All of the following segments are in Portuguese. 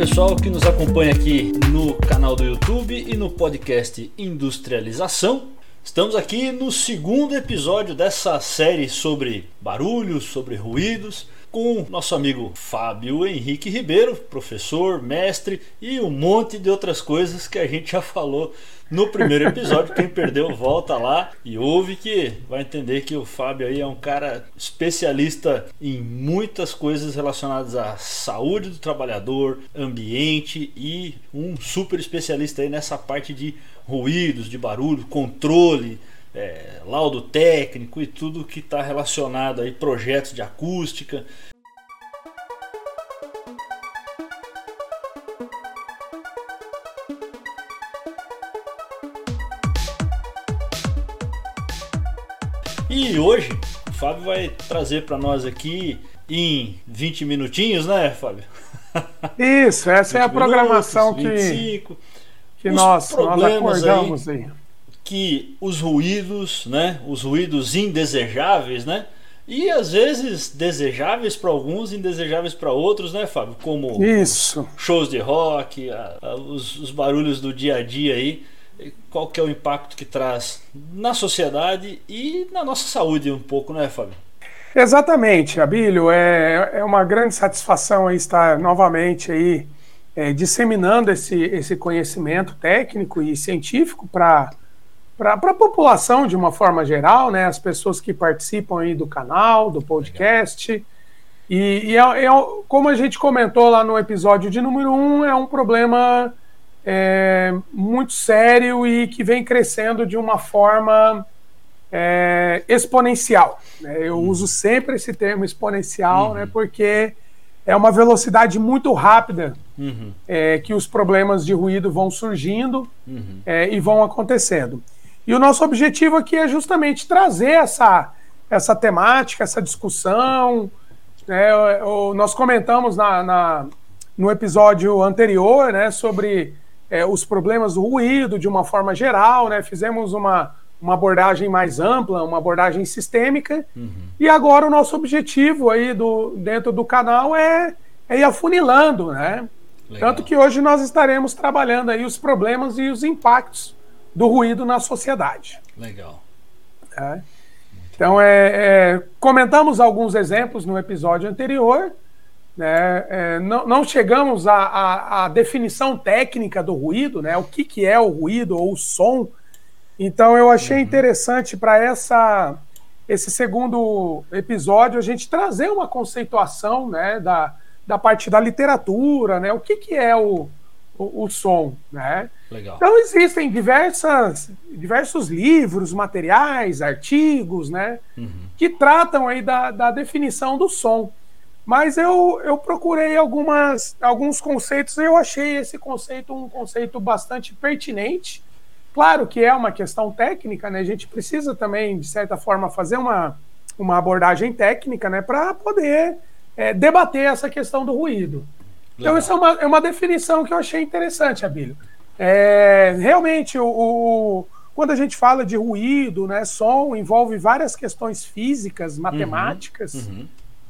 pessoal que nos acompanha aqui no canal do YouTube e no podcast Industrialização. Estamos aqui no segundo episódio dessa série sobre barulhos, sobre ruídos, com nosso amigo Fábio Henrique Ribeiro, professor, mestre e um monte de outras coisas que a gente já falou no primeiro episódio. Quem perdeu, volta lá e ouve que vai entender que o Fábio aí é um cara especialista em muitas coisas relacionadas à saúde do trabalhador, ambiente e um super especialista aí nessa parte de ruídos, de barulho, controle, é, laudo técnico e tudo que está relacionado aí, projetos de acústica. E hoje o Fábio vai trazer para nós aqui em 20 minutinhos, né, Fábio? Isso, essa é a programação minutos, 25, que que nós, nós acordamos aí, aí. Que os ruídos, né? Os ruídos indesejáveis, né? E às vezes desejáveis para alguns, indesejáveis para outros, né, Fábio? Como Isso. shows de rock, a, a, os, os, barulhos do dia a dia aí. Qual que é o impacto que traz na sociedade e na nossa saúde um pouco, né, Fábio? Exatamente, Abílio. É, é uma grande satisfação estar novamente aí é, disseminando esse, esse conhecimento técnico e científico para para a população de uma forma geral, né, as pessoas que participam aí do canal, do podcast. E, e é, é, como a gente comentou lá no episódio de número um, é um problema é, muito sério e que vem crescendo de uma forma é, exponencial. Né? Eu uhum. uso sempre esse termo exponencial, uhum. né, porque é uma velocidade muito rápida uhum. é, que os problemas de ruído vão surgindo uhum. é, e vão acontecendo. E o nosso objetivo aqui é justamente trazer essa, essa temática, essa discussão. Né, nós comentamos na, na, no episódio anterior né, sobre é, os problemas do ruído de uma forma geral, né, fizemos uma, uma abordagem mais ampla, uma abordagem sistêmica. Uhum. E agora o nosso objetivo aí do, dentro do canal é, é ir afunilando, né? Legal. Tanto que hoje nós estaremos trabalhando aí os problemas e os impactos do ruído na sociedade. Legal. É. Então, é, é, comentamos alguns exemplos no episódio anterior. Né? É, não, não, chegamos à, definição técnica do ruído, né? o que, que é o ruído ou o som então eu achei uhum. interessante para essa esse segundo episódio a gente trazer uma conceituação né, da, da parte da literatura, né? O que, que é o, o, o som, né? Legal. Então existem diversas, diversos livros, materiais, artigos, né? Uhum. Que tratam aí da, da definição do som. Mas eu, eu procurei algumas, alguns conceitos e eu achei esse conceito um conceito bastante pertinente Claro que é uma questão técnica, né? A gente precisa também, de certa forma, fazer uma, uma abordagem técnica, né? Para poder é, debater essa questão do ruído. Então, isso é uma, é uma definição que eu achei interessante, Abílio. É, realmente, o, o, quando a gente fala de ruído, né, som, envolve várias questões físicas, uhum. matemáticas. Uhum, uhum.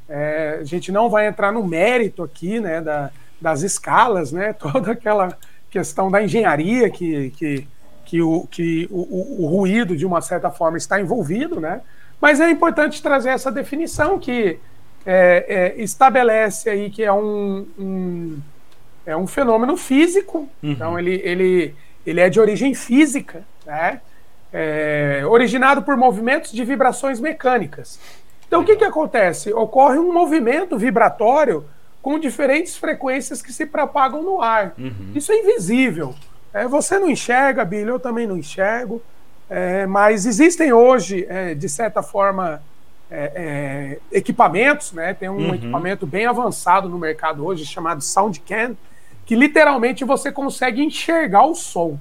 É, a gente não vai entrar no mérito aqui né, da, das escalas, né, toda aquela questão da engenharia que, que que, o, que o, o, ruído, de uma certa forma, está envolvido, né? Mas é importante trazer essa definição que é, é, estabelece aí que é um, um, é um fenômeno físico, uhum. então ele, ele, ele é de origem física, né? É, originado por movimentos de vibrações mecânicas. Então, o que, que acontece? Ocorre um movimento vibratório com diferentes frequências que se propagam no ar. Uhum. Isso é invisível. É, você não enxerga, Billy, eu também não enxergo, é, mas existem hoje, é, de certa forma, é, é, equipamentos, né? Tem um uhum. equipamento bem avançado no mercado hoje chamado SoundCam, que literalmente você consegue enxergar o som.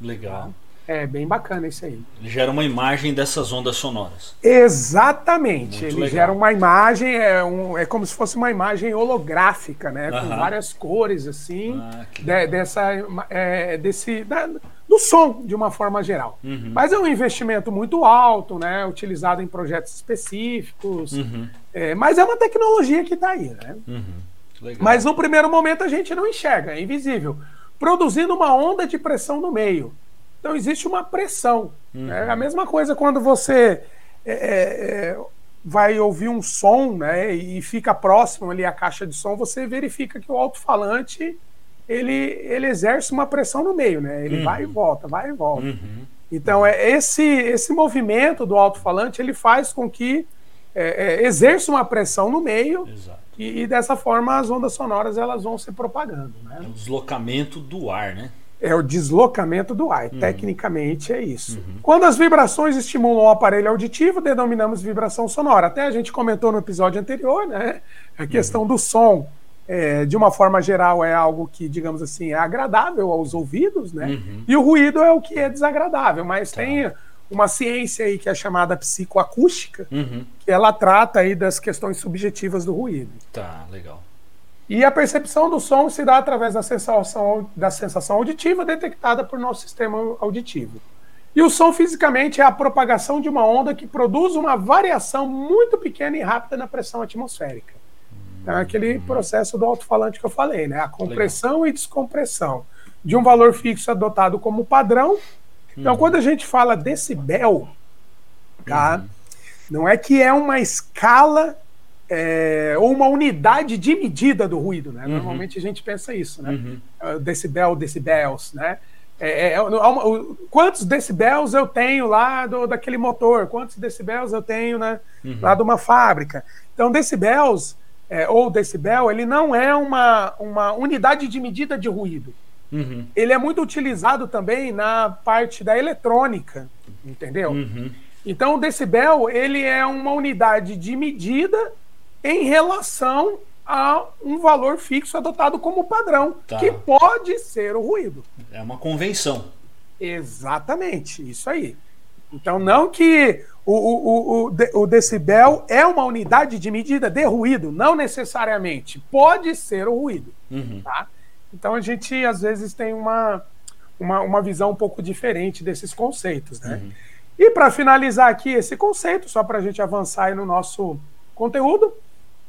Legal. É bem bacana isso aí. Ele gera uma imagem dessas ondas sonoras. Exatamente. Muito ele legal. gera uma imagem, é, um, é como se fosse uma imagem holográfica, né? Com várias cores, assim, ah, de, dessa, é, desse, da, do som, de uma forma geral. Uhum. Mas é um investimento muito alto, né? Utilizado em projetos específicos. Uhum. É, mas é uma tecnologia que está aí, né? Uhum. Mas no primeiro momento a gente não enxerga, é invisível. Produzindo uma onda de pressão no meio. Então existe uma pressão. Uhum. É a mesma coisa quando você é, é, é, vai ouvir um som né, e fica próximo ali à caixa de som, você verifica que o alto-falante ele, ele exerce uma pressão no meio, né? Ele uhum. vai e volta, vai e volta. Uhum. Então, é esse, esse movimento do alto-falante ele faz com que é, é, exerça uma pressão no meio e, e, dessa forma as ondas sonoras elas vão se propagando. Né? É o deslocamento do ar, né? É o deslocamento do ar. Uhum. Tecnicamente é isso. Uhum. Quando as vibrações estimulam o aparelho auditivo, denominamos vibração sonora. Até a gente comentou no episódio anterior, né? A questão uhum. do som é, de uma forma geral, é algo que, digamos assim, é agradável aos ouvidos, né? Uhum. E o ruído é o que é desagradável, mas tá. tem uma ciência aí que é chamada psicoacústica, uhum. que ela trata aí das questões subjetivas do ruído. Tá, legal. E a percepção do som se dá através da sensação, da sensação auditiva detectada por nosso sistema auditivo. E o som fisicamente é a propagação de uma onda que produz uma variação muito pequena e rápida na pressão atmosférica. É aquele processo do alto-falante que eu falei, né? A compressão Legal. e descompressão de um valor fixo adotado como padrão. Então, uhum. quando a gente fala decibel, tá? Uhum. Não é que é uma escala é, ou uma unidade de medida do ruído, né? Uhum. Normalmente a gente pensa isso, né? Uhum. É, decibel, decibels, né? É, é, é quantos decibels eu tenho lá do, daquele motor? Quantos decibels eu tenho né, uhum. lá de uma fábrica? Então, decibels é, ou decibel, ele não é uma, uma unidade de medida de ruído. Uhum. Ele é muito utilizado também na parte da eletrônica, entendeu? Uhum. Então, o decibel ele é uma unidade de medida em relação a um valor fixo adotado como padrão, tá. que pode ser o ruído. É uma convenção. Exatamente, isso aí. Então, não que o, o, o, o, decibel é uma unidade de medida de ruído, não necessariamente. Pode ser o ruído. Uhum. Tá? Então, a gente, às vezes, tem uma, uma, uma visão um pouco diferente desses conceitos. Né? Uhum. E, para finalizar aqui esse conceito, só para a gente avançar no nosso conteúdo,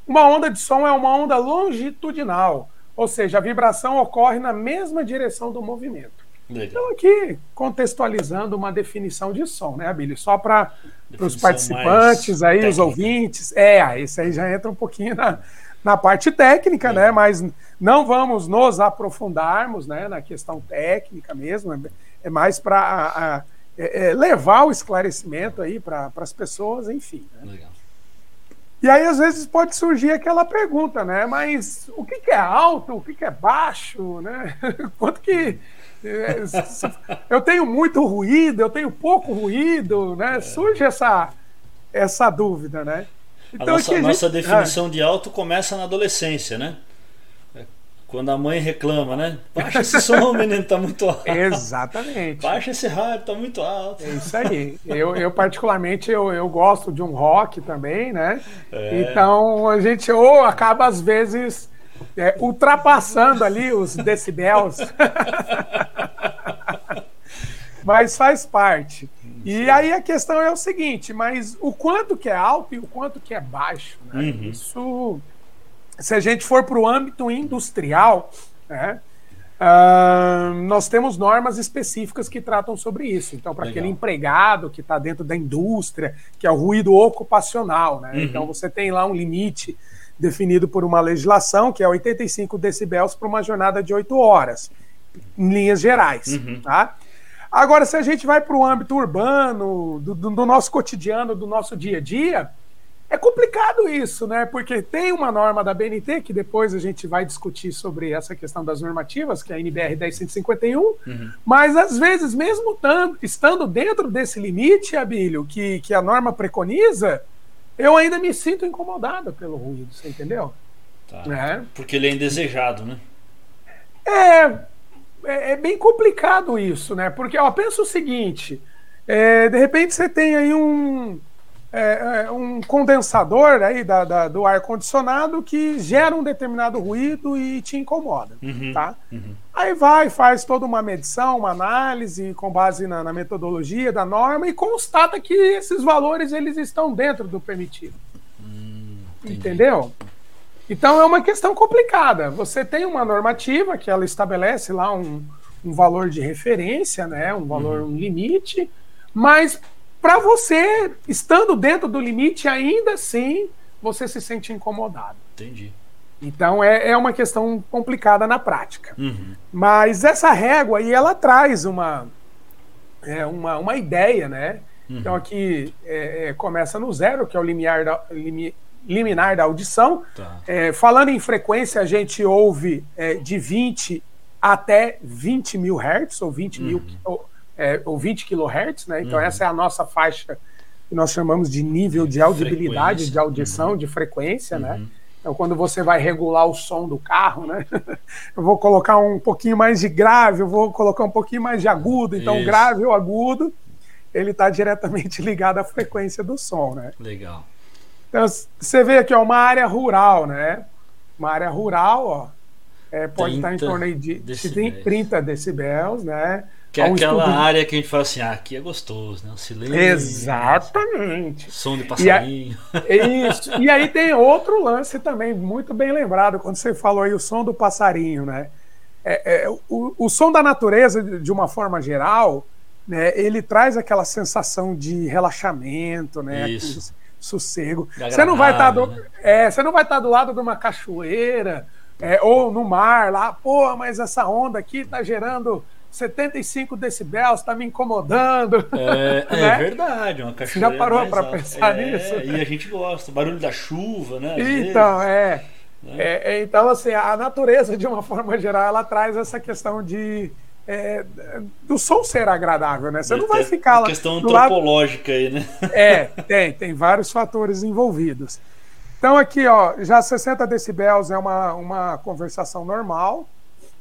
uma onda de som é uma onda longitudinal, ou seja, a vibração ocorre na mesma direção do movimento. Legal. Então, aqui contextualizando uma definição de som, né, Abílio? Só para os participantes aí, técnica. os ouvintes. É, esse aí já entra um pouquinho na, na parte técnica, é. né? Mas não vamos nos aprofundarmos né, na questão técnica mesmo. É, é mais para é, é, levar o esclarecimento aí para as pessoas, enfim. Né? Legal. E aí, às vezes, pode surgir aquela pergunta, né? Mas o que, que é alto, o que, que é baixo, né? Quanto que é, eu tenho muito ruído, eu tenho pouco ruído, né? É. Surge essa, essa dúvida, né? Então, a nossa, a gente... nossa definição ah. de alto começa na adolescência, né? Quando a mãe reclama, né? Baixa esse som, menino, tá muito alto. Exatamente. Baixa esse rádio, tá muito alto. É isso aí. Eu, eu particularmente, eu, eu gosto de um rock também, né? É. Então, a gente ou acaba, às vezes, é, ultrapassando ali os decibéis. mas faz parte. E aí a questão é o seguinte, mas o quanto que é alto e o quanto que é baixo, né? uhum. Isso, se a gente for para o âmbito industrial, né? Uh, nós temos normas específicas que tratam sobre isso. Então, para aquele empregado que está dentro da indústria, que é o ruído ocupacional, né? Uhum. Então, você tem lá um limite definido por uma legislação, que é 85 decibéis para uma jornada de 8 horas, em linhas gerais. Uhum. Tá? Agora, se a gente vai para o âmbito urbano, do, do, nosso cotidiano, do nosso dia a dia, é complicado isso, né? Porque tem uma norma da BNT, que depois a gente vai discutir sobre essa questão das normativas, que é a NBR 10151, uhum. mas às vezes, mesmo tanto, estando dentro desse limite, Abílio, que, que a norma preconiza, eu ainda me sinto incomodada pelo ruído, você entendeu? Tá. É. Porque ele é indesejado, né? É, é, é, bem complicado isso, né? Porque, ó, pensa o seguinte: é, de repente você tem aí um, é, é, um condensador aí da, da do ar-condicionado que gera um determinado ruído e te incomoda, uhum, tá? Uhum. Aí vai, faz toda uma medição, uma análise com base na, na, metodologia da norma e constata que esses valores eles estão dentro do permitido. Hum, Entendeu? Então é uma questão complicada. Você tem uma normativa que ela estabelece lá um, um valor de referência, né? Um valor, uhum. um limite, mas para você, estando dentro do limite, ainda assim você se sente incomodado. Entendi. Então é, é uma questão complicada na prática. Uhum. Mas essa régua aí ela traz uma, é, uma, uma ideia, né? Uhum. Então aqui é, é, começa no zero, que é o limiar da, limi, liminar da audição. Tá. É, falando em frequência, a gente ouve é, de 20 até 20 mil hertz, ou 20 uhum. mil ou, é, ou 20 kilohertz, né? Então uhum. essa é a nossa faixa que nós chamamos de nível de audibilidade, frequência. de audição, uhum. de frequência, né? Uhum. Então, quando você vai regular o som do carro, né? Eu vou colocar um pouquinho mais de grave, eu vou colocar um pouquinho mais de agudo. Então, Isso. grave ou agudo, ele está diretamente ligado à frequência do som, né? Legal. Então, você vê aqui, ó, uma área rural, né? Uma área rural, ó, é, pode estar em torno de decibéis. 30 decibéis, né? Que é aquela estudo... área que a gente fala assim, ah, aqui é gostoso, né? O silêncio. Exatamente. Som de passarinho. E, a... Isso. e aí tem outro lance também, muito bem lembrado, quando você falou aí o som do passarinho, né? É, é, o, o som da natureza, de uma forma geral, né, ele traz aquela sensação de relaxamento, né? Isso. Sossego. Você não vai estar tá do, né? é, você não vai estar tá do lado de uma cachoeira é, ou no mar lá, pô, mas essa onda aqui está gerando 75 decibéis, está me incomodando. É, é né? é verdade, uma cachoeira. Já parou para pensar é, nisso? E a gente gosta, barulho da chuva, né? Então, é, né? é, é, Então, assim, a natureza, de uma forma geral, ela traz essa questão de. É, do som ser agradável, né? Você não vai ficar lá. questão antropológica lado... aí, né? É, tem, tem vários fatores envolvidos. Então, aqui, ó, já 60 decibéis é uma, uma conversação normal.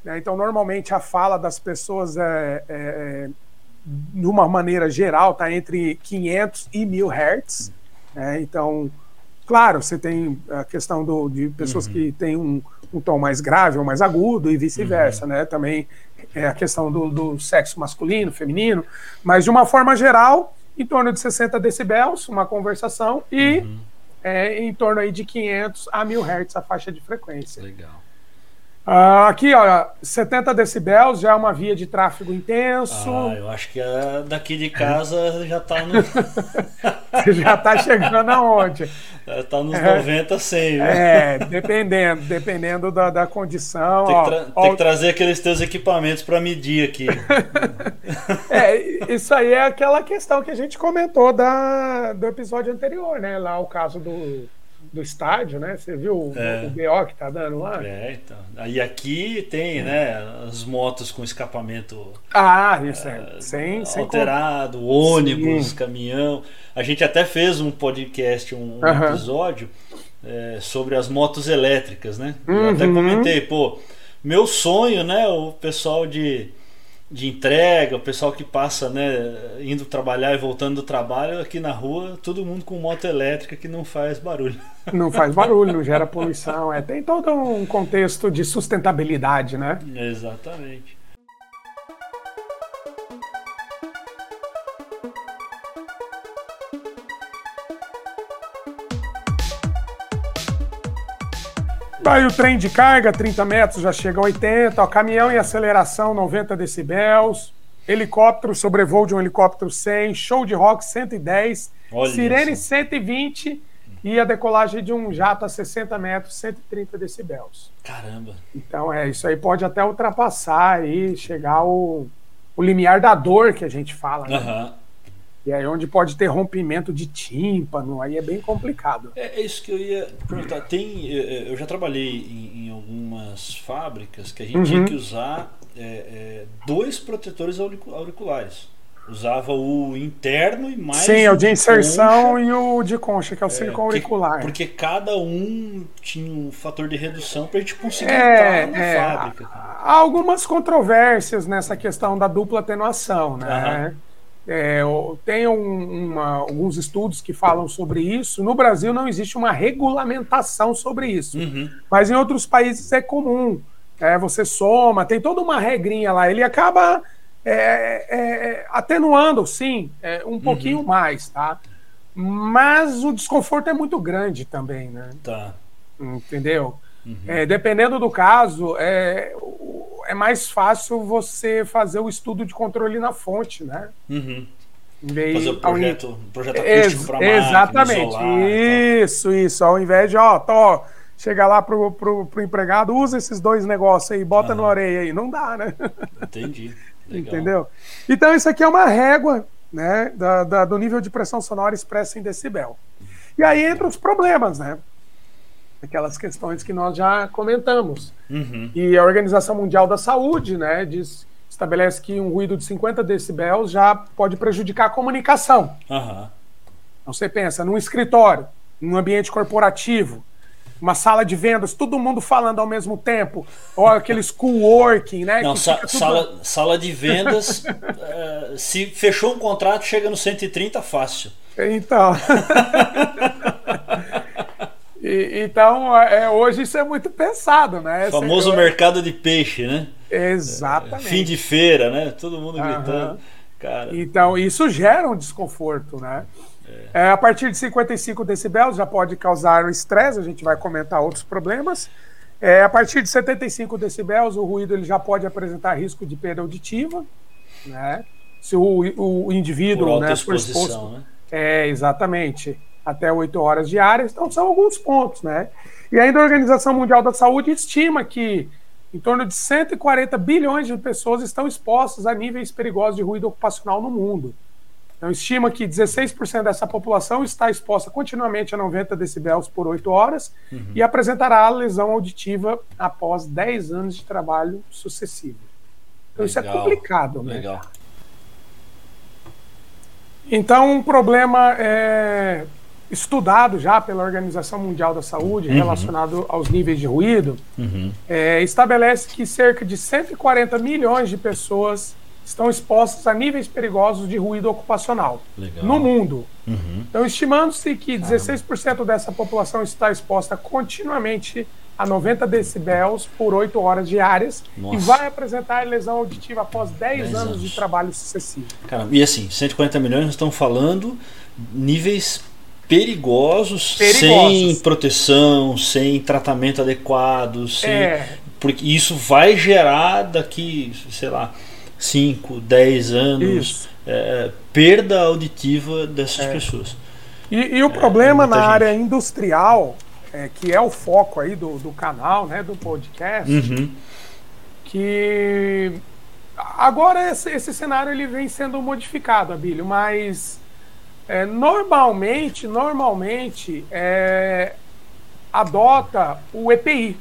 Né? Então, normalmente a fala das pessoas é, é, é de uma maneira geral, está entre 500 e 1000 hertz. Né? Então, claro, você tem a questão do, de pessoas uhum. que têm um, um, tom mais grave ou mais agudo e vice-versa, uhum. né? Também é a questão do, do, sexo masculino, feminino, mas de uma forma geral, em torno de 60 decibéis, uma conversação e uhum. é, em torno aí de 500 a 1000 hertz a faixa de frequência. Legal. Uh, aqui, ó, 70 decibéis já é uma via de tráfego intenso. Ah, eu acho que a daqui de casa já está no. já está chegando aonde? Está nos é, 90, 100. Viu? É, dependendo, dependendo da, da condição. Tem, que, ó, tem que trazer aqueles teus equipamentos para medir aqui. é, isso aí é aquela questão que a gente comentou da, do episódio anterior, né? Lá o caso do do estádio, né? Você viu é. o, BO que tá dando lá? É, então. Aí aqui tem, né, as motos com escapamento. Ah, isso é. é sem, alterado, sem... ônibus, Sim. caminhão. A gente até fez um podcast, um, um episódio é, sobre as motos elétricas, né? Uhum. Eu até uhum. comentei, pô, meu sonho, né, o pessoal de de entrega, o pessoal que passa, né, indo trabalhar e voltando do trabalho aqui na rua, todo mundo com moto elétrica que não faz barulho. Não faz barulho, não gera poluição, é, tem todo um contexto de sustentabilidade, né? Exatamente. Aí o trem de carga, 30 metros, já chega a 80. Ó, caminhão em aceleração, 90 decibéis. Helicóptero, sobrevoo de um helicóptero 100. Show de rock, 110. Olha sirene, isso. 120. E a decolagem de um jato a 60 metros, 130 decibéis. Caramba. Então, é, isso aí pode até ultrapassar e chegar ao o limiar da dor que a gente fala. Né? Uhum. E aí onde pode ter rompimento de tímpano, aí é bem complicado. É, é isso que eu ia perguntar. Tem, é, é, eu já trabalhei em, em algumas fábricas que a gente uhum. tinha que usar é, é, dois protetores auriculares. Usava o interno e mais. Sim, o de inserção concha. e o de concha, que é o silicone auricular. Porque cada um tinha um fator de redução para a gente conseguir é, entrar na é, fábrica. Há algumas controvérsias nessa questão da dupla atenuação, né? Uhum. É, tem um, uma, alguns estudos que falam sobre isso. No Brasil não existe uma regulamentação sobre isso, uhum. mas em outros países é comum. É, você soma, tem toda uma regrinha lá. Ele acaba é, é, atenuando, sim, é, um pouquinho uhum. mais, tá? Mas o desconforto é muito grande também, né? Tá. Entendeu? Uhum. É, dependendo do caso, é, é mais fácil você fazer o estudo de controle na fonte, né? Uhum. Fazer o projeto, projeto acústico para Exatamente. isso, isso. Ao invés de, ó, tô, chegar lá pro, pro, pro empregado, usa esses dois negócios aí, bota uhum. no areia aí. Não dá, né? Entendi. Legal. Entendeu? Então, isso aqui é uma régua né, da, da, do nível de pressão sonora expressa em decibel. E aí entra os problemas, né? Aquelas questões que nós já comentamos. Uhum. E a Organização Mundial da Saúde, né, diz estabelece que um ruído de 50 decibéis já pode prejudicar a comunicação. Uhum. Então você pensa, num escritório, num ambiente corporativo, uma sala de vendas, todo mundo falando ao mesmo tempo, ou aqueles co-working, né? Não, sa tudo... sala, sala de vendas, uh, se fechou um contrato, chega no 130 fácil. Então. e, então, é, hoje isso é muito pensado, né? O famoso mercado de peixe, né? Exatamente. fim de feira, né? Todo mundo gritando. Uhum. Cara. Então, isso gera um desconforto, né? É. É, a partir de 55 decibéis já pode causar estresse, a gente vai comentar outros problemas. É, a partir de 75 decibéis, o ruído ele já pode apresentar risco de perda auditiva, né? Se o, o indivíduo Por né, for exposto. Né? É, exatamente. Até 8 horas diárias. Então, são alguns pontos, né? E ainda a Organização Mundial da Saúde estima que em torno de 140 bilhões de pessoas estão expostas a níveis perigosos de ruído ocupacional no mundo. Então, estima que 16% dessa população está exposta continuamente a 90 decibéis por 8 horas uhum. e apresentará lesão auditiva após 10 anos de trabalho sucessivo. Então, Legal. isso é complicado, né? Legal. Então, um problema é, estudado já pela Organização Mundial da Saúde, uhum. relacionado aos níveis de ruído, uhum. é, estabelece que cerca de 140 milhões de pessoas estão expostas a níveis perigosos de ruído ocupacional Legal. no mundo. Uhum. Então, estimando-se que 16% dessa população está exposta continuamente a 90 decibéis por 8 horas diárias Nossa. e vai apresentar lesão auditiva após 10, 10 anos, anos, de trabalho sucessivo. Caramba, e assim, 140 milhões nós estamos falando níveis perigosos, perigosos, sem proteção, sem tratamento adequado, sem... É. porque isso vai gerar daqui, sei lá, 5, 10 anos é, perda auditiva dessas é. pessoas. E, e o é, problema na gente. área industrial, é, que é o foco aí do, do canal, né, do podcast, uhum. que agora esse, esse cenário ele vem sendo modificado, Abílio, mas é, normalmente, normalmente é, adota o EPI,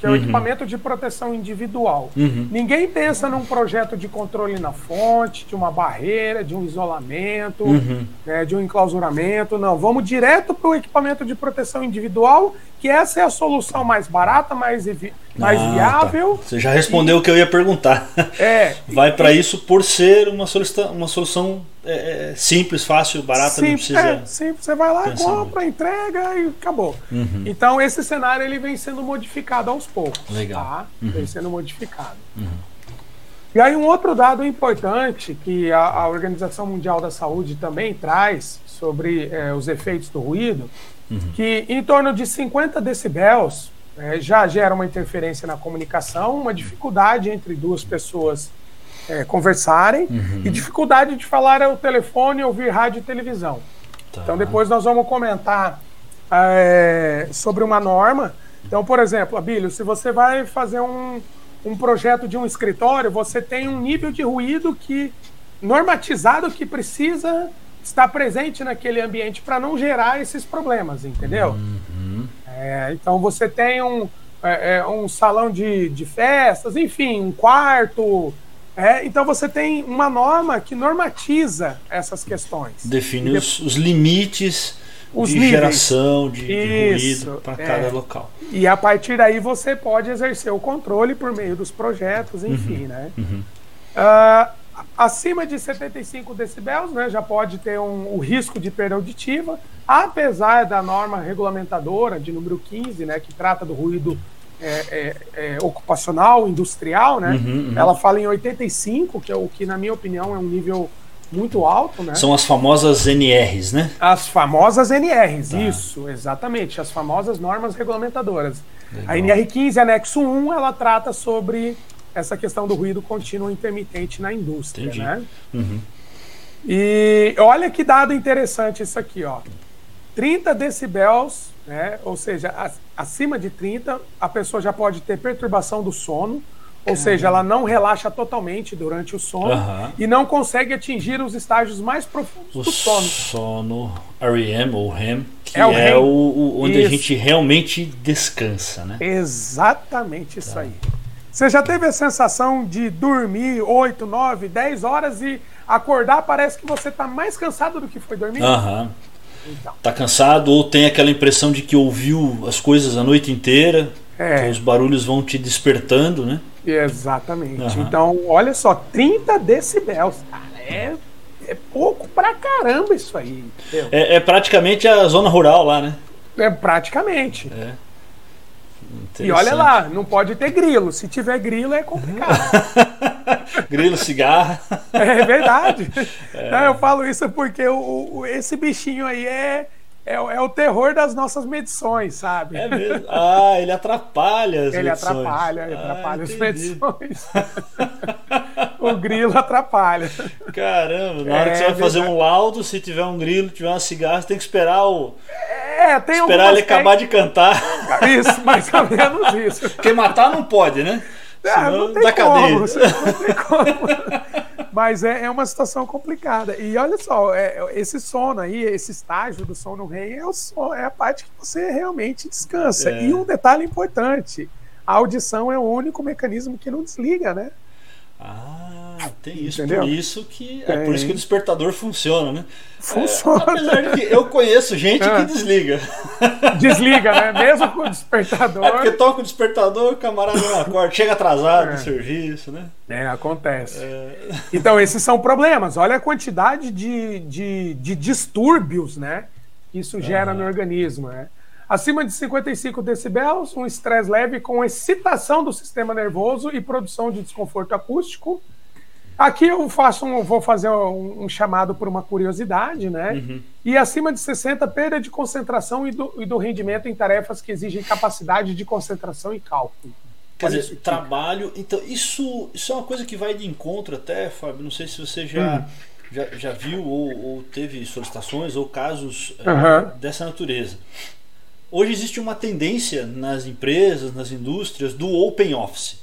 que é o uhum. equipamento de proteção individual. Uhum. Ninguém pensa num projeto de controle na fonte, de uma barreira, de um isolamento, uhum. né, de um enclausuramento. Não, vamos direto para o equipamento de proteção individual, que essa é a solução mais barata, mais, mais ah, tá. viável. Tá. Você já respondeu e... o que eu ia perguntar. É. Vai para isso por ser uma, uma solução é, é, simples, fácil, simples, não precisa. É, simples, você vai lá, compra, muito. entrega e acabou. Uhum. Então esse cenário ele vem sendo modificado aos poucos. Legal. Tá? Uhum. Vem sendo modificado. Uhum. E aí um outro dado importante que a, a, Organização Mundial da Saúde também traz sobre é, os efeitos do ruído, uhum. que em torno de 50 decibéis é, já gera uma interferência na comunicação, uma dificuldade entre duas pessoas é, conversarem uhum. e dificuldade de falar ao telefone, ouvir rádio e televisão. Tá. Então depois nós vamos comentar é, sobre uma norma. Então, por exemplo, Abílio, se você vai fazer um, um projeto de um escritório, você tem um nível de ruído que normatizado que precisa estar presente naquele ambiente para não gerar esses problemas, entendeu? Uhum. É, então você tem um, é, é, um salão de, de festas, enfim, um quarto, é, então você tem uma norma que normatiza essas questões. Define os, os limites os de níveis. geração de, de ruído para é. cada local. E a partir daí você pode exercer o controle por meio dos projetos, enfim, uhum. né? Uhum. Uh, acima de 75 decibéis, né, já pode ter um, o risco de perda auditiva, apesar da norma regulamentadora de número 15, né, que trata do ruído é, é, é, ocupacional, industrial, né? Uhum, uhum. Ela fala em 85, que é o que, na minha opinião, é um nível muito alto, né? São as famosas NRs, né? As famosas NRs, tá. isso, exatamente, as famosas normas regulamentadoras. Legal. A NR15, anexo 1, ela trata sobre essa questão do ruído contínuo intermitente na indústria, Entendi. né? Uhum. E olha que dado interessante isso aqui, ó. 30 decibels, né? Ou seja, acima de 30, a pessoa já pode ter perturbação do sono, ou seja, ela não relaxa totalmente durante o sono uhum. e não consegue atingir os estágios mais profundos o do sono. Sono REM ou REM, que é, o, é o, o onde isso. a gente realmente descansa, né? Exatamente isso tá. aí. Você já teve a sensação de dormir 8, 9, 10 horas e acordar parece que você está mais cansado do que foi dormir? Aham. Uhum. Então. Tá cansado ou tem aquela impressão de que ouviu as coisas a noite inteira, é. os barulhos vão te despertando, né? Exatamente. Uhum. Então, olha só, 30 decibels, cara, é, é pouco pra caramba isso aí. É, é, praticamente a zona rural lá, né? É praticamente. É. E olha lá, não pode ter grilo. Se tiver grilo é complicado. grilo, cigarro. É verdade. É. eu falo isso porque o, o, esse bichinho aí é é, é, o terror das nossas medições, sabe? É mesmo? Ah, ele atrapalha as ele medições. Atrapalha, ele atrapalha ah, as medições. o grilo atrapalha. Caramba, na hora é, que você vai fazer um laudo, se tiver um grilo, tiver uma cigarra, você tem que esperar o. É, tem Esperar ele acabar de cantar. Isso, mais ou menos isso. Quem matar não pode, né? É, não tem como. Não tem como. Mas é, é uma situação complicada. E olha só, é, esse sono aí, esse estágio do sono REM é, o sono, é a parte que você realmente descansa. É. E um detalhe importante: a audição é o único mecanismo que não desliga, né? Ah, tem isso. Entendeu? Por isso que é por isso que o despertador funciona, né? Funciona. É, apesar de que eu conheço gente é. que desliga. Desliga, né? Mesmo com o despertador. É porque toca o despertador, o camarada não acorda, chega atrasado é. no serviço, né? É, acontece. É... Então, esses são problemas. Olha a quantidade de, de, de distúrbios, né? Que isso gera no organismo, né? Acima de 55 decibels, um estresse leve com excitação do sistema nervoso e produção de desconforto acústico. Aqui eu faço um, vou fazer um, um, chamado por uma curiosidade, né? Uhum. E acima de 60, perda de concentração e do, e do, rendimento em tarefas que exigem capacidade de concentração e cálculo. Quer Olha dizer, trabalho. Então, isso, isso é uma coisa que vai de encontro até, Fábio. Não sei se você já, uhum. já, já, viu ou, ou, teve solicitações ou casos uhum. dessa natureza. Hoje existe uma tendência nas empresas, nas indústrias, do open office.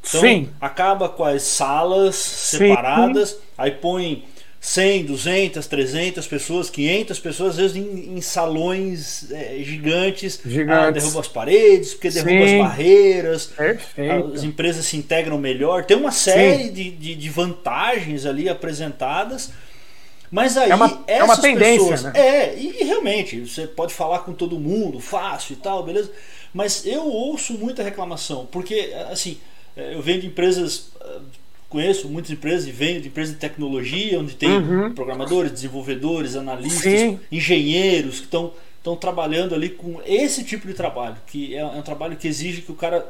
Então, Sim. acaba com as salas separadas, Sim. aí põe 100, 200, 300 pessoas, 500 pessoas, às vezes em, em salões é, gigantes, gigantes. Ah, derruba as paredes, porque derruba Sim. as barreiras, Perfeito. as empresas se integram melhor. Tem uma série de, de, de vantagens ali apresentadas mas aí, é uma, é uma tendência, pessoas, né? É, e realmente, você pode falar com todo mundo, fácil e tal, beleza? Mas eu ouço muita reclamação, porque, assim, é, eu venho de empresas, ah, conheço muitas empresas e venho de empresas de tecnologia, onde tem uhum. programadores, desenvolvedores, analistas, Sim. engenheiros que estão estão trabalhando ali com esse tipo de trabalho, que é, é um trabalho que exige que o cara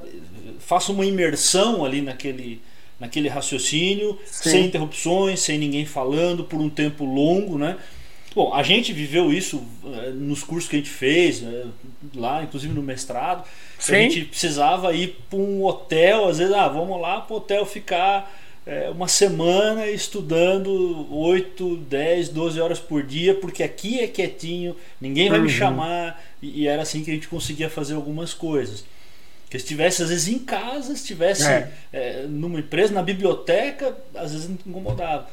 faça uma imersão ali naquele, naquele raciocínio, Sim. sem interrupções, sem ninguém falando, por um tempo longo, né? Bom, a gente viveu isso uh, nos cursos que a gente fez, uh, lá, inclusive no mestrado. A gente precisava ir para um hotel, às vezes, ah, vamos lá para o hotel ficar é, uma semana estudando 8, 10, 12 horas por dia, porque aqui é quietinho, ninguém vai uhum. me chamar, e, e era assim que a gente conseguia fazer algumas coisas. Que estivesse às vezes em casa, estivesse é. É, numa empresa, na biblioteca, às vezes incomodava.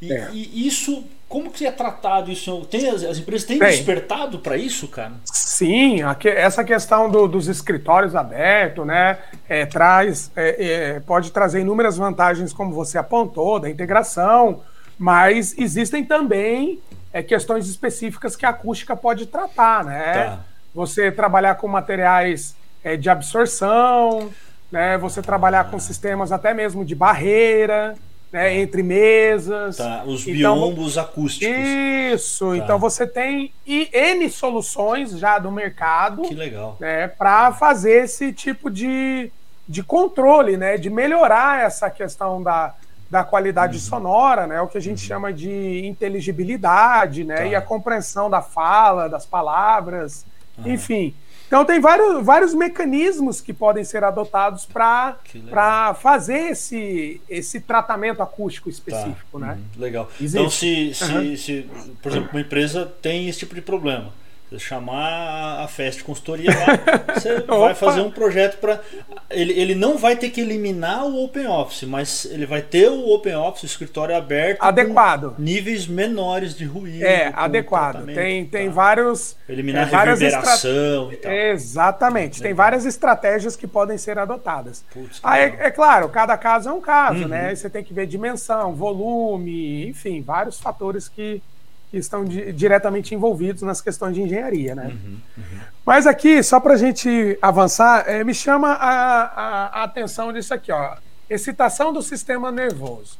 E, é. e, isso, como que é tratado isso? Tem, as, as empresas têm Bem, despertado para isso, cara? Sim, aqui, essa questão do, dos escritórios abertos, né, é, traz, é, é, pode trazer inúmeras vantagens, como você apontou, da integração, mas existem também é, questões específicas que a acústica pode tratar, né? Tá. Você trabalhar com materiais é, de absorção, né? Você trabalhar com sistemas até mesmo de barreira, né? Entre mesas. Tá, os então, biombos acústicos. Isso. Tá. Então você tem n soluções já do mercado. Que legal. Né? Para fazer esse tipo de, de controle, né? De melhorar essa questão da da qualidade uhum. sonora, né? O que a gente uhum. chama de inteligibilidade, né? Tá. E a compreensão da fala, das palavras, uhum. enfim. Então tem vários, vários mecanismos que podem ser adotados para fazer esse, esse tratamento acústico específico, tá. né? Uhum. Legal. Existe. Então se, se, se, por exemplo, uma empresa tem esse tipo de problema chamar a Fest Consultoria lá, você vai fazer um projeto para. Ele, ele não vai ter que eliminar o Open Office, mas ele vai ter o Open Office, o escritório aberto. Adequado. níveis menores de ruído. É, adequado. Tem, tem tá. vários. Eliminar é, reverberação estra... e tal. Exatamente. Tem várias estratégias que podem ser adotadas. Putz, Aí, é, é, claro, cada caso é um caso, uhum. né? Você tem que ver dimensão, volume, enfim, vários fatores que que estão di diretamente envolvidos nas questões de engenharia, né? Uhum, uhum. Mas aqui, só para a gente avançar, é, me chama a, a, a, atenção disso aqui, ó. Excitação do sistema nervoso.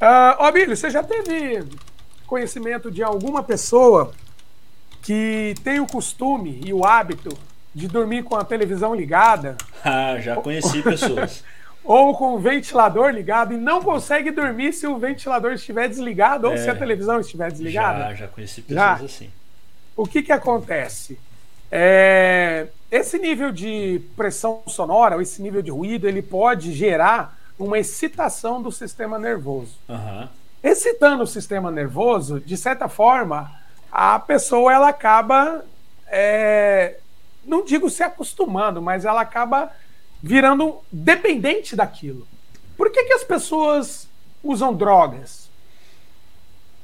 Uh, ó, Billy, você já teve conhecimento de alguma pessoa que tem o costume e o hábito de dormir com a televisão ligada? Ah, já conheci pessoas. ou com o ventilador ligado e não consegue dormir se o ventilador estiver desligado ou se a é. televisão estiver desligada. Já, já conheci pessoas já. assim. O que, que acontece? É, esse nível de pressão sonora, ou esse nível de ruído, ele pode gerar uma excitação do sistema nervoso. Uhum. Excitando o sistema nervoso, de certa forma, a pessoa ela acaba, é, não digo se acostumando, mas ela acaba virando dependente daquilo. Por que, que as pessoas usam drogas?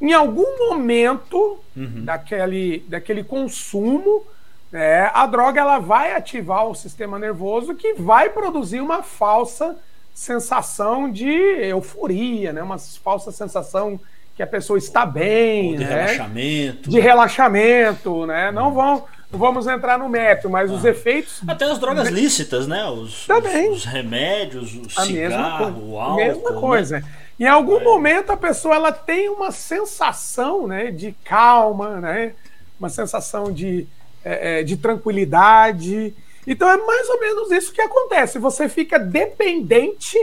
Em algum momento uhum. daquele, daquele consumo, é, a droga ela vai ativar o sistema nervoso que vai produzir uma falsa sensação de euforia, né? uma falsa sensação que a pessoa está bem, de né? relaxamento, de relaxamento, né? Não vão vamos entrar no método, mas ah. os efeitos. Até as drogas lícitas, né? Os, Também. Os, os remédios, o a cigarro, o álcool. Mesma né? coisa. Né? Em algum é. momento a pessoa ela tem uma sensação né, de calma, né? uma sensação de, é, é de tranquilidade. Então é mais ou menos isso que acontece. Você fica dependente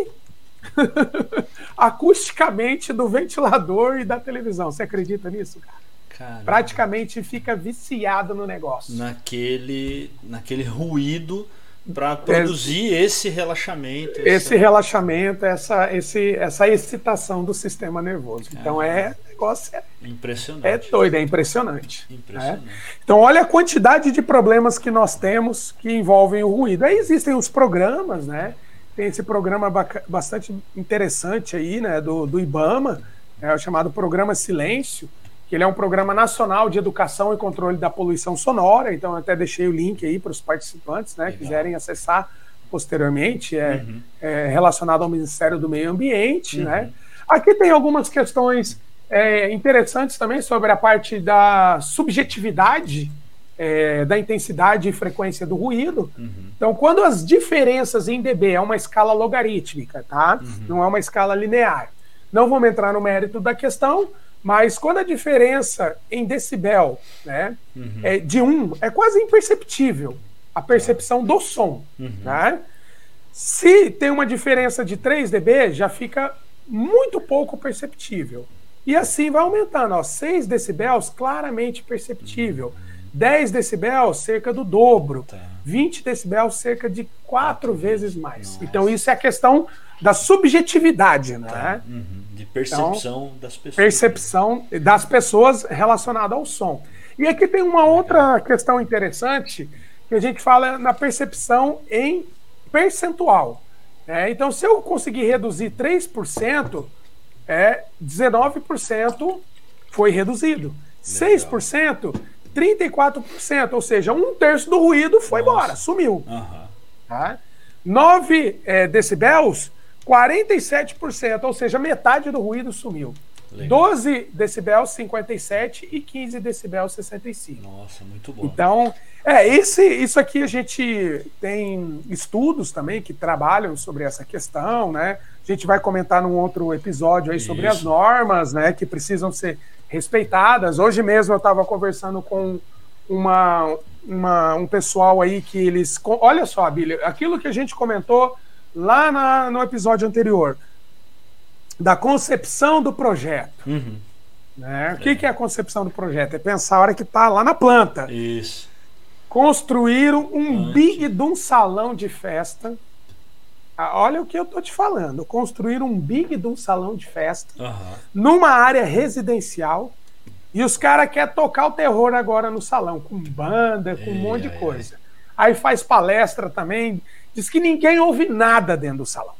acusticamente do ventilador e da televisão. Você acredita nisso, cara? Caramba. praticamente fica viciado no negócio. Naquele, naquele ruído para produzir é, esse relaxamento. Esse essa... relaxamento, essa, esse, essa excitação do sistema nervoso. Então é negócio é, impressionante. É doido, é impressionante. Né? impressionante. Né? Então olha a quantidade de problemas que nós temos que envolvem o ruído. Aí existem os programas, né? Tem esse programa bastante interessante aí, né, do, do IBAMA, é o chamado Programa Silêncio, ele é um programa nacional de educação e controle da poluição sonora, então eu até deixei o link aí para os participantes, né, quiserem acessar posteriormente, é, uhum. é, relacionado ao Ministério do Meio Ambiente, uhum. né. Aqui tem algumas questões é, interessantes também sobre a parte da subjetividade é, da intensidade e frequência do ruído. Uhum. Então, quando as diferenças em dB é uma escala logarítmica, tá? Uhum. Não é uma escala linear. Não vamos entrar no mérito da questão, mas quando a diferença em decibel né, uhum. é de um é quase imperceptível a percepção do som. Uhum. Né? Se tem uma diferença de 3 dB, já fica muito pouco perceptível. E assim vai aumentando. Ó, 6 decibéis, claramente perceptível. 10 decibéis, cerca do dobro. Tá. 20 decibéis, cerca de 4 vezes mais. Nossa. Então, isso é a questão da subjetividade, né? Tá. Uhum. De percepção então, das pessoas. Percepção das pessoas relacionada ao som. E aqui tem uma outra questão interessante que a gente fala na percepção em percentual. Né? Então, se eu conseguir reduzir 3%, é 19% foi reduzido. Legal. 6%, 34%, ou seja, um terço do ruído foi Nossa. embora, sumiu. Uhum. Tá? 9 é, decibéis, 47%, ou seja, metade do ruído sumiu. Legal. 12 decibéis 57 e 15 decibéis 65. Nossa, muito bom. Então, é, esse, isso aqui a gente tem estudos também que trabalham sobre essa questão, né? A gente vai comentar num outro episódio aí sobre isso. as normas, né, que precisam ser respeitadas. Hoje mesmo eu estava conversando com uma, uma, um pessoal aí que eles. Olha só, Billy, aquilo que a gente comentou lá na, no episódio anterior. da concepção do projeto. Uhum. Né? O que, que é a concepção do projeto? É pensar a hora que está lá na planta. Isso. Construíram um Antes. big de um salão de festa. Ah, Olha o que eu tô te falando. Construíram um big de um salão de festa Aham. numa área residencial e os caras querem tocar o terror agora no salão, com banda, com um monte de coisa. Aí faz palestra também. Diz que ninguém ouve nada dentro do salão.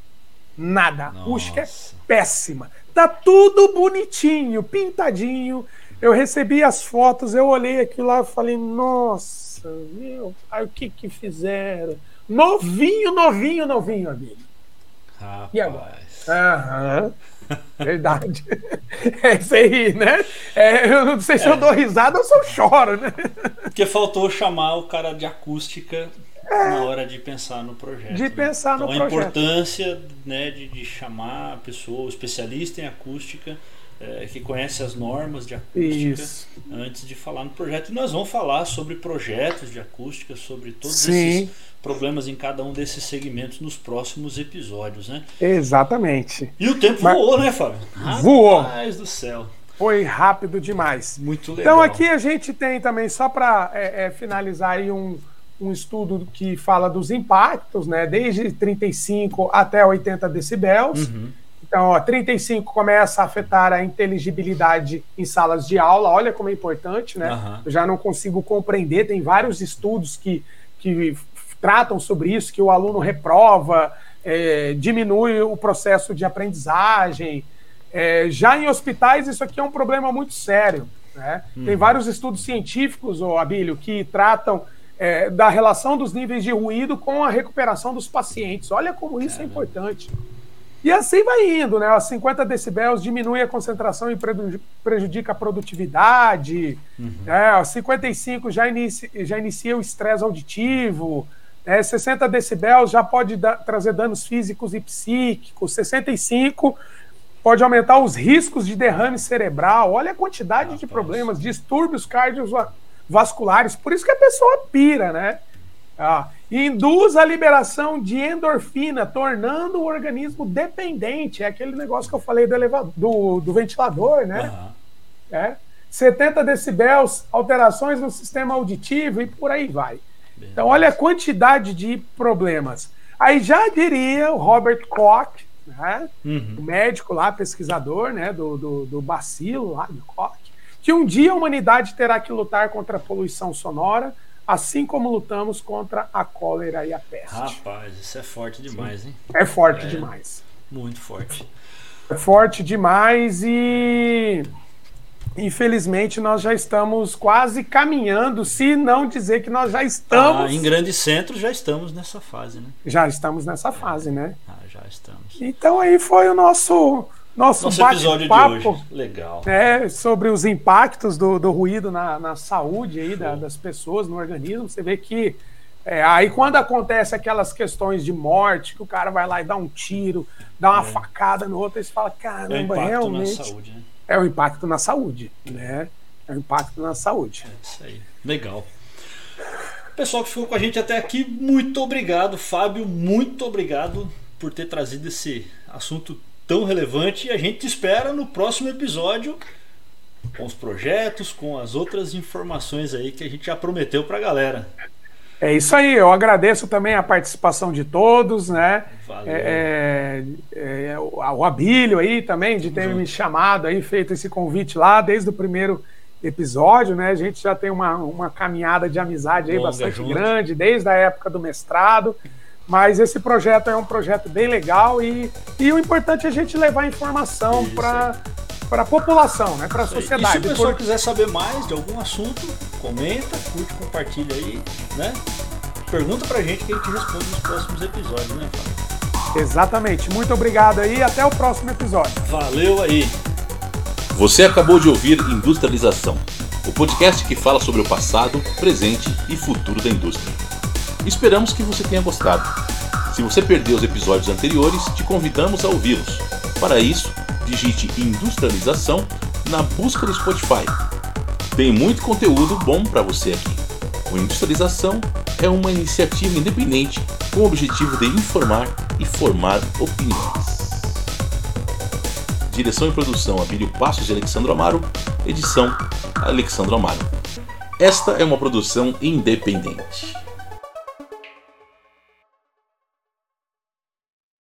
Nada. A acústica é péssima. Tá tudo bonitinho, pintadinho. Eu recebi as fotos, eu olhei aquilo lá e falei, nossa, meu, aí o que que fizeram? Novinho, novinho, novinho, amigo. E agora? Rapaz. Aham. Verdade. É isso aí, né? É, eu não sei se eu dou risada ou se eu choro, né? Porque faltou chamar o cara de acústica na hora de pensar no projeto. É. De né? pensar no então, a projeto. importância né, de, de chamar a pessoa, o especialista em acústica, eh, que conhece as normas de acústica, Isso. antes de falar no projeto. E nós vamos falar sobre projetos de acústica, sobre todos Sim. esses problemas em cada um desses segmentos nos próximos episódios, né? Exatamente. E o tempo Mas- voou, né, Fábio? Voou. Rapaz do céu. Foi rápido demais. Muito legal. Então aqui a gente tem também, só para finalizar aí um, um estudo que fala dos impactos, né? Desde 35 até 80 decibéis. Uhum. Então, ó, 35 começa a afetar a inteligibilidade em salas de aula. Olha como é importante, né? Aham. Eu já não consigo compreender. Tem vários estudos que, que tratam sobre isso, que o aluno reprova, é, diminui o processo de aprendizagem. É, já em hospitais, isso aqui é um problema muito sério. Né? Tem vários estudos científicos, ô Abílio, que tratam é, da relação dos níveis de ruído com a recuperação dos pacientes. Olha como isso é importante. E assim vai indo, né? A 50 decibéis diminui a concentração e preju- prejudica a produtividade. Né? A 55 já inicia, já inicia o estresse auditivo. Né? 60 decibéis já pode trazer danos físicos e psíquicos. 65 pode aumentar os riscos de derrame cerebral. Olha a quantidade de Rapaz. problemas, distúrbios cardiovasculares. Por isso que a pessoa pira, né? Ah, induz a liberação de endorfina, tornando o organismo dependente. É aquele negócio que eu falei do, elevador, do, do ventilador, né? Aham. É. 70 decibéis, alterações no sistema auditivo e por aí vai. Então, olha a quantidade de problemas. Aí já diria o Robert Koch, né? Uhum. o médico lá, pesquisador né? do, do, do bacilo lá de Koch, que um dia a humanidade terá que lutar contra a poluição sonora, assim como lutamos contra a cólera e a peste. Rapaz, isso é forte demais, hein? É forte É. demais. Muito forte. É forte demais e infelizmente nós já estamos quase caminhando, se não dizer que nós já Ah, estamos, em grandes centros já estamos nessa fase, né? já estamos nessa fase, né? Ah, já estamos. Então aí foi o nosso nosso, Nosso episódio de hoje. Legal. É, sobre os impactos do, do ruído na, na saúde aí da- das pessoas, no organismo. Você vê que é, aí quando acontece aquelas questões de morte, que o cara vai lá e dá um tiro, dá uma facada no outro, aí você fala, É caramba, impacto realmente na saúde, né? é o impacto na saúde, né? É o impacto na saúde. É isso aí. Legal. Pessoal que ficou com a gente até aqui, muito obrigado. Fábio, muito obrigado por ter trazido esse assunto tão relevante. E a gente te espera no próximo episódio com os projetos, com as outras informações aí que a gente já prometeu pra galera. É isso aí, eu agradeço também a participação de todos, né? Valeu. É, é, é, o Abílio aí também, de ter me chamado aí, feito esse convite lá desde o primeiro episódio, né? A gente já tem uma, uma caminhada de amizade aí Longa bastante junto. grande, desde a época do mestrado. Mas esse projeto é um projeto bem legal e, e o importante é a gente levar informação para para a população, né? Para a E se sociedade. o pessoal Por- quiser saber mais de algum assunto, comenta, curte, compartilha aí, né? Pergunta pra gente que a gente responde nos próximos episódios, né, Fábio? Exatamente. Muito obrigado aí. Até o próximo episódio. Valeu aí! Você acabou de ouvir Industrialização, o podcast que fala sobre o passado, presente e futuro da indústria. Esperamos que você tenha gostado. Se você perdeu os episódios anteriores, te convidamos a ouvi-los. Para isso, digite Industrialização na busca do Spotify. Tem muito conteúdo bom para você aqui. O Industrialização é uma iniciativa independente com o objetivo de informar e formar opiniões. Direção e produção Abílio Passos e Alexandre Amaro. Edição Alexandre Amaro. Esta é uma produção independente.